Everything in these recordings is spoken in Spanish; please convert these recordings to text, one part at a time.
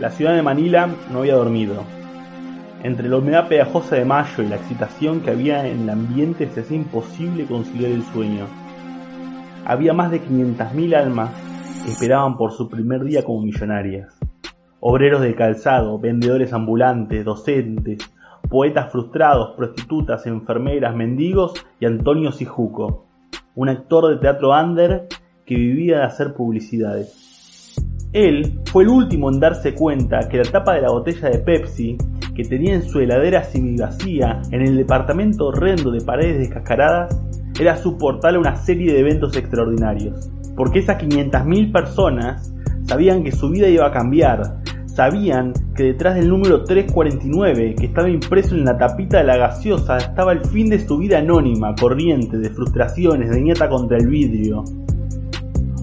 La ciudad de Manila no había dormido. Entre la humedad pegajosa de mayo y la excitación que había en el ambiente se hacía imposible conciliar el sueño. Había más de 500.000 almas que esperaban por su primer día como millonarias. Obreros de calzado, vendedores ambulantes, docentes, poetas frustrados, prostitutas, enfermeras, mendigos y Antonio Sijuco, un actor de teatro under que vivía de hacer publicidades. Él fue el último en darse cuenta que la tapa de la botella de Pepsi que tenía en su heladera vacía en el departamento horrendo de paredes descascaradas era su portal a una serie de eventos extraordinarios. Porque esas 500.000 personas sabían que su vida iba a cambiar, sabían que detrás del número 349 que estaba impreso en la tapita de la gaseosa estaba el fin de su vida anónima, corriente, de frustraciones, de nieta contra el vidrio.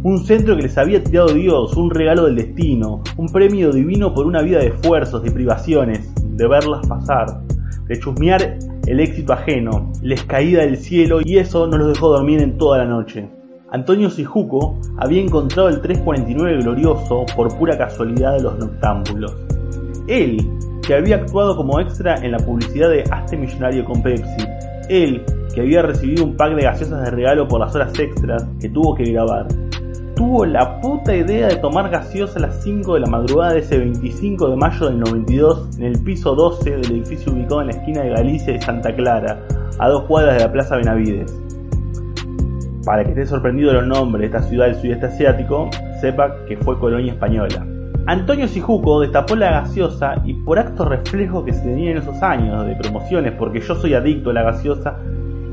Un centro que les había tirado Dios, un regalo del destino, un premio divino por una vida de esfuerzos y privaciones, de verlas pasar, de chusmear el éxito ajeno, les caída del cielo y eso no los dejó dormir en toda la noche. Antonio Sijuco había encontrado el 349 glorioso por pura casualidad de los noctámbulos. Él, que había actuado como extra en la publicidad de Hazte Millonario con Pepsi. Él, que había recibido un pack de gaseosas de regalo por las horas extras que tuvo que grabar tuvo la puta idea de tomar gaseosa a las 5 de la madrugada de ese 25 de mayo del 92 en el piso 12 del edificio ubicado en la esquina de Galicia y Santa Clara, a dos cuadras de la Plaza Benavides. Para que esté sorprendido los nombres de esta ciudad del sudeste asiático, sepa que fue colonia española. Antonio Sijuco destapó la gaseosa y por acto reflejo que se tenía en esos años de promociones, porque yo soy adicto a la gaseosa,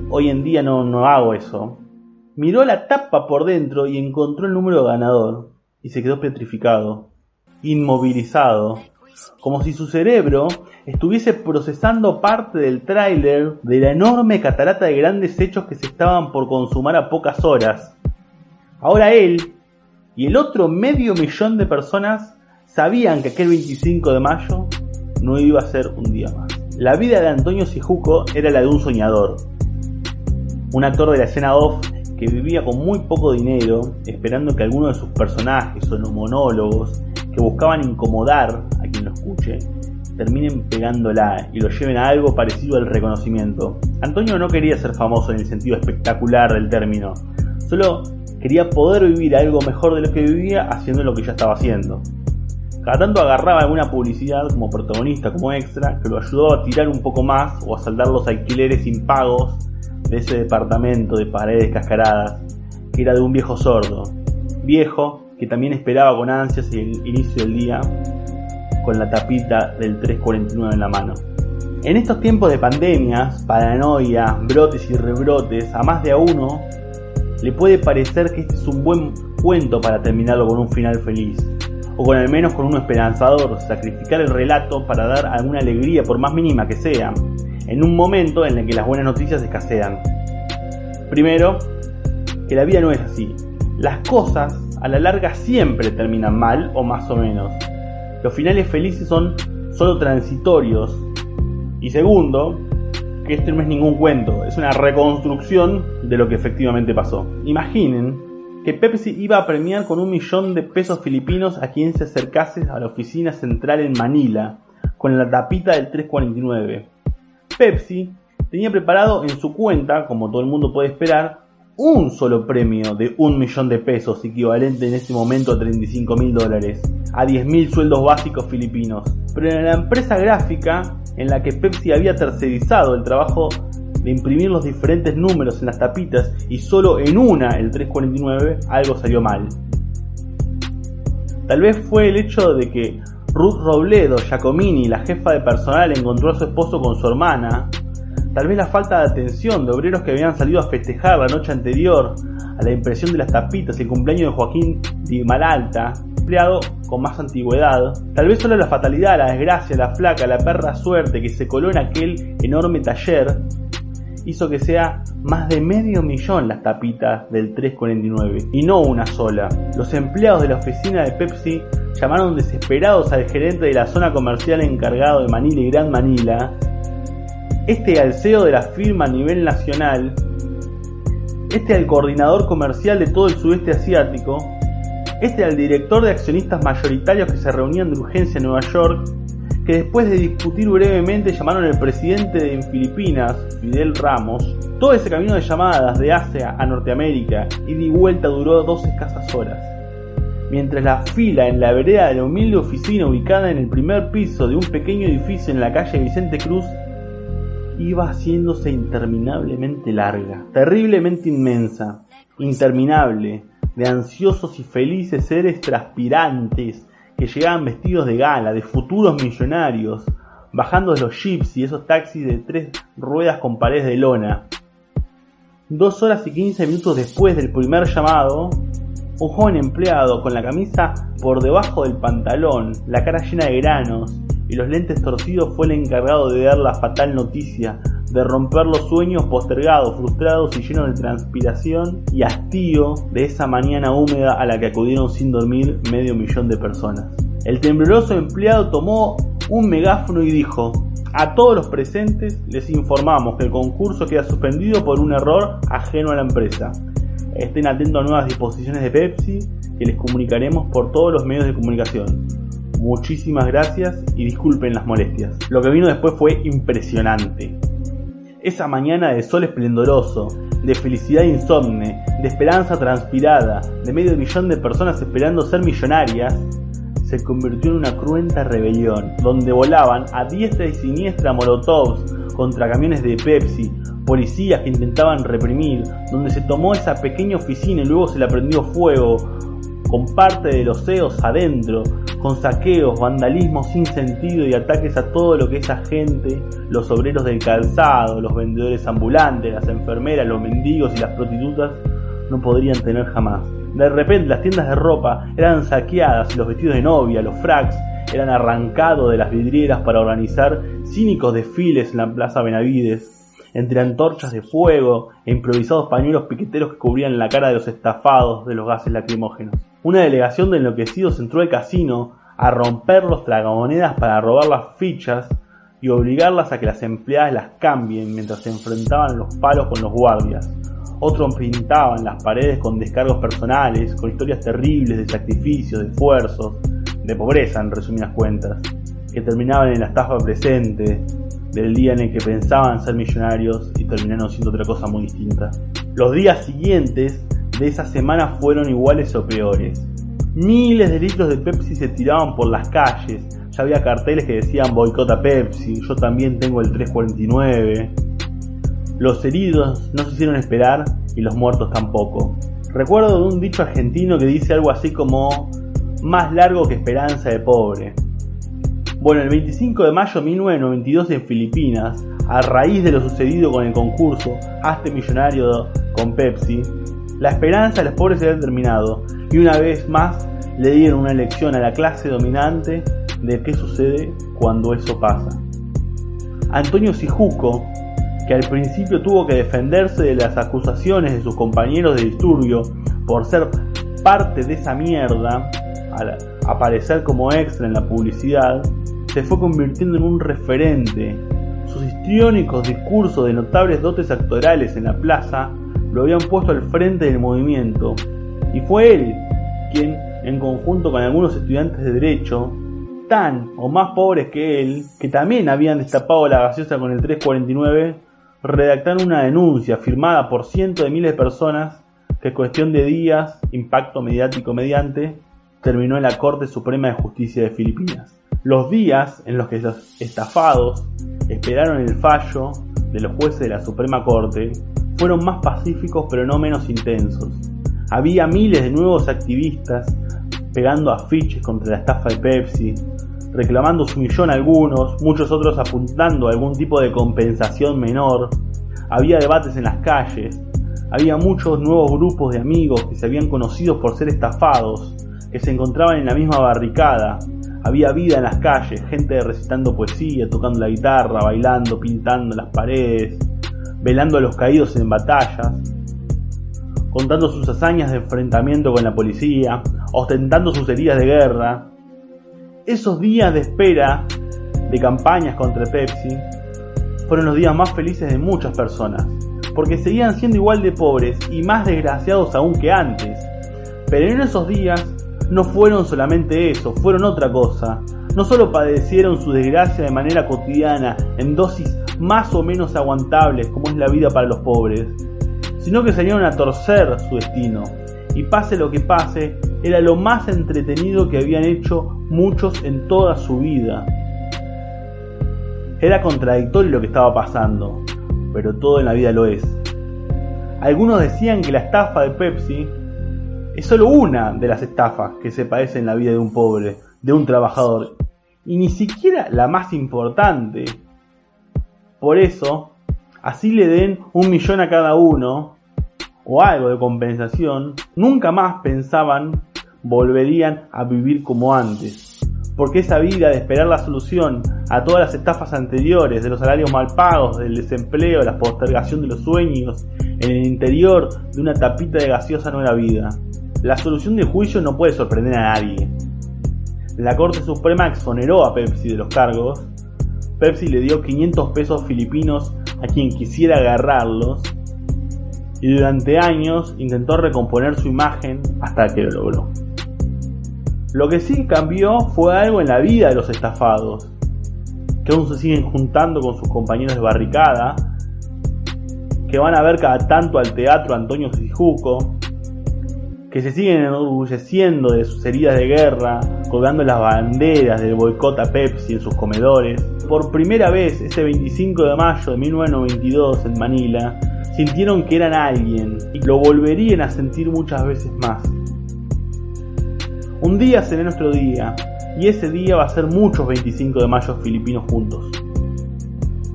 hoy en día no, no hago eso, Miró la tapa por dentro y encontró el número ganador, y se quedó petrificado, inmovilizado, como si su cerebro estuviese procesando parte del tráiler de la enorme catarata de grandes hechos que se estaban por consumar a pocas horas. Ahora él y el otro medio millón de personas sabían que aquel 25 de mayo no iba a ser un día más. La vida de Antonio Sijuco era la de un soñador, un actor de la escena off que vivía con muy poco dinero, esperando que alguno de sus personajes o los monólogos que buscaban incomodar a quien lo escuche, terminen pegándola y lo lleven a algo parecido al reconocimiento. Antonio no quería ser famoso en el sentido espectacular del término, solo quería poder vivir algo mejor de lo que vivía haciendo lo que ya estaba haciendo. Cada tanto agarraba alguna publicidad como protagonista, como extra, que lo ayudó a tirar un poco más o a saldar los alquileres impagos de ese departamento de paredes cascaradas, que era de un viejo sordo, viejo que también esperaba con ansias el inicio del día con la tapita del 349 en la mano. En estos tiempos de pandemias, paranoia, brotes y rebrotes, a más de a uno le puede parecer que este es un buen cuento para terminarlo con un final feliz, o con al menos con uno esperanzador, sacrificar el relato para dar alguna alegría por más mínima que sea, en un momento en el que las buenas noticias escasean. Primero, que la vida no es así. Las cosas a la larga siempre terminan mal o más o menos. Los finales felices son solo transitorios. Y segundo, que este no es ningún cuento, es una reconstrucción de lo que efectivamente pasó. Imaginen que Pepsi iba a premiar con un millón de pesos filipinos a quien se acercase a la oficina central en Manila, con la tapita del 349. Pepsi tenía preparado en su cuenta, como todo el mundo puede esperar, un solo premio de un millón de pesos, equivalente en ese momento a 35 mil dólares, a 10 mil sueldos básicos filipinos. Pero en la empresa gráfica en la que Pepsi había tercerizado el trabajo de imprimir los diferentes números en las tapitas y solo en una, el 349, algo salió mal. Tal vez fue el hecho de que Ruth Robledo Giacomini, la jefa de personal, encontró a su esposo con su hermana. Tal vez la falta de atención de obreros que habían salido a festejar la noche anterior a la impresión de las tapitas y el cumpleaños de Joaquín de Malalta, empleado con más antigüedad. Tal vez solo la fatalidad, la desgracia, la flaca, la perra suerte que se coló en aquel enorme taller hizo que sea más de medio millón las tapitas del 349 y no una sola. Los empleados de la oficina de Pepsi llamaron desesperados al gerente de la zona comercial encargado de Manila y Gran Manila. Este al CEO de la firma a nivel nacional, este al coordinador comercial de todo el sudeste asiático Este el director de accionistas mayoritarios que se reunían de urgencia en Nueva York, que después de discutir brevemente llamaron al presidente de Filipinas, Fidel Ramos. Todo ese camino de llamadas de Asia a Norteamérica y de vuelta duró dos escasas horas. Mientras la fila en la vereda de la humilde oficina ubicada en el primer piso de un pequeño edificio en la calle Vicente Cruz iba haciéndose interminablemente larga, terriblemente inmensa, interminable, de ansiosos y felices seres transpirantes que llegaban vestidos de gala, de futuros millonarios, bajando de los jeeps y esos taxis de tres ruedas con paredes de lona. Dos horas y quince minutos después del primer llamado, un joven empleado con la camisa por debajo del pantalón, la cara llena de granos y los lentes torcidos fue el encargado de dar la fatal noticia de romper los sueños postergados, frustrados y llenos de transpiración y hastío de esa mañana húmeda a la que acudieron sin dormir medio millón de personas. El tembloroso empleado tomó un megáfono y dijo, a todos los presentes les informamos que el concurso queda suspendido por un error ajeno a la empresa. Estén atentos a nuevas disposiciones de Pepsi que les comunicaremos por todos los medios de comunicación. Muchísimas gracias y disculpen las molestias. Lo que vino después fue impresionante. Esa mañana de sol esplendoroso, de felicidad insomne, de esperanza transpirada, de medio millón de personas esperando ser millonarias, se convirtió en una cruenta rebelión, donde volaban a diestra y siniestra molotovs contra camiones de Pepsi, policías que intentaban reprimir, donde se tomó esa pequeña oficina y luego se la prendió fuego, con parte de los CEOs adentro, con saqueos, vandalismo sin sentido y ataques a todo lo que esa gente, los obreros del calzado, los vendedores ambulantes, las enfermeras, los mendigos y las prostitutas, no podrían tener jamás. De repente las tiendas de ropa eran saqueadas y los vestidos de novia, los fracs, eran arrancados de las vidrieras para organizar cínicos desfiles en la Plaza Benavides, entre antorchas de fuego e improvisados pañuelos piqueteros que cubrían la cara de los estafados de los gases lacrimógenos. Una delegación de enloquecidos entró al casino a romper los tragamonedas para robar las fichas y obligarlas a que las empleadas las cambien mientras se enfrentaban los palos con los guardias. Otros pintaban las paredes con descargos personales, con historias terribles de sacrificios, de esfuerzos, de pobreza en resumidas cuentas, que terminaban en la estafa presente del día en el que pensaban ser millonarios y terminaron siendo otra cosa muy distinta. Los días siguientes de esa semana fueron iguales o peores. Miles de litros de Pepsi se tiraban por las calles. Ya había carteles que decían boicota Pepsi, yo también tengo el 349. Los heridos no se hicieron esperar y los muertos tampoco. Recuerdo de un dicho argentino que dice algo así como más largo que esperanza de pobre. Bueno, el 25 de mayo de 1992 en Filipinas, a raíz de lo sucedido con el concurso Hazte Millonario con Pepsi, la esperanza de los pobres se había terminado y una vez más le dieron una lección a la clase dominante de qué sucede cuando eso pasa. Antonio Sijuco, que al principio tuvo que defenderse de las acusaciones de sus compañeros de disturbio por ser parte de esa mierda, al aparecer como extra en la publicidad, se fue convirtiendo en un referente. Sus histriónicos discursos de notables dotes actorales en la plaza lo habían puesto al frente del movimiento, y fue él quien, en conjunto con algunos estudiantes de derecho, tan o más pobres que él, que también habían destapado la gaseosa con el 349, redactaron una denuncia firmada por cientos de miles de personas que cuestión de días, impacto mediático mediante, terminó en la Corte Suprema de Justicia de Filipinas. Los días en los que los estafados esperaron el fallo de los jueces de la Suprema Corte fueron más pacíficos pero no menos intensos. Había miles de nuevos activistas pegando afiches contra la estafa de Pepsi, reclamando su millón algunos, muchos otros apuntando a algún tipo de compensación menor. Había debates en las calles, había muchos nuevos grupos de amigos que se habían conocido por ser estafados, que se encontraban en la misma barricada. Había vida en las calles, gente recitando poesía, tocando la guitarra, bailando, pintando las paredes, velando a los caídos en batallas, contando sus hazañas de enfrentamiento con la policía, ostentando sus heridas de guerra. Esos días de espera de campañas contra Pepsi fueron los días más felices de muchas personas, porque seguían siendo igual de pobres y más desgraciados aún que antes. Pero en esos días no fueron solamente eso, fueron otra cosa. No solo padecieron su desgracia de manera cotidiana, en dosis más o menos aguantables como es la vida para los pobres, sino que salieron a torcer su destino. Y pase lo que pase, era lo más entretenido que habían hecho muchos en toda su vida. Era contradictorio lo que estaba pasando, pero todo en la vida lo es. Algunos decían que la estafa de Pepsi es solo una de las estafas que se padecen en la vida de un pobre, de un trabajador, y ni siquiera la más importante. Por eso, así le den un millón a cada uno, o algo de compensación, nunca más pensaban volverían a vivir como antes. Porque esa vida de esperar la solución a todas las estafas anteriores, de los salarios mal pagos, del desempleo, la postergación de los sueños, en el interior de una tapita de gaseosa no era vida. La solución del juicio no puede sorprender a nadie. La Corte Suprema exoneró a Pepsi de los cargos. Pepsi le dio 500 pesos filipinos a quien quisiera agarrarlos. Y durante años intentó recomponer su imagen hasta que lo logró. Lo que sí cambió fue algo en la vida de los estafados, que aún se siguen juntando con sus compañeros de barricada, que van a ver cada tanto al teatro Antonio Sijuco, que se siguen enorgulleciendo de sus heridas de guerra, colgando las banderas del boicot a Pepsi en sus comedores. Por primera vez, ese 25 de mayo de 1992 en Manila, sintieron que eran alguien y lo volverían a sentir muchas veces más. Un día será nuestro día, y ese día va a ser muchos 25 de mayo filipinos juntos.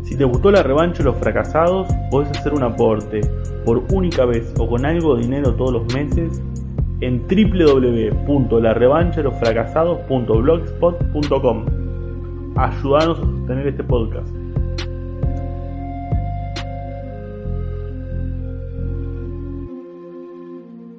Si te gustó la revancha de los fracasados, podés hacer un aporte, por única vez o con algo de dinero todos los meses, en www.larevanchalosfracasados.blogspot.com. Ayúdanos a sostener este podcast.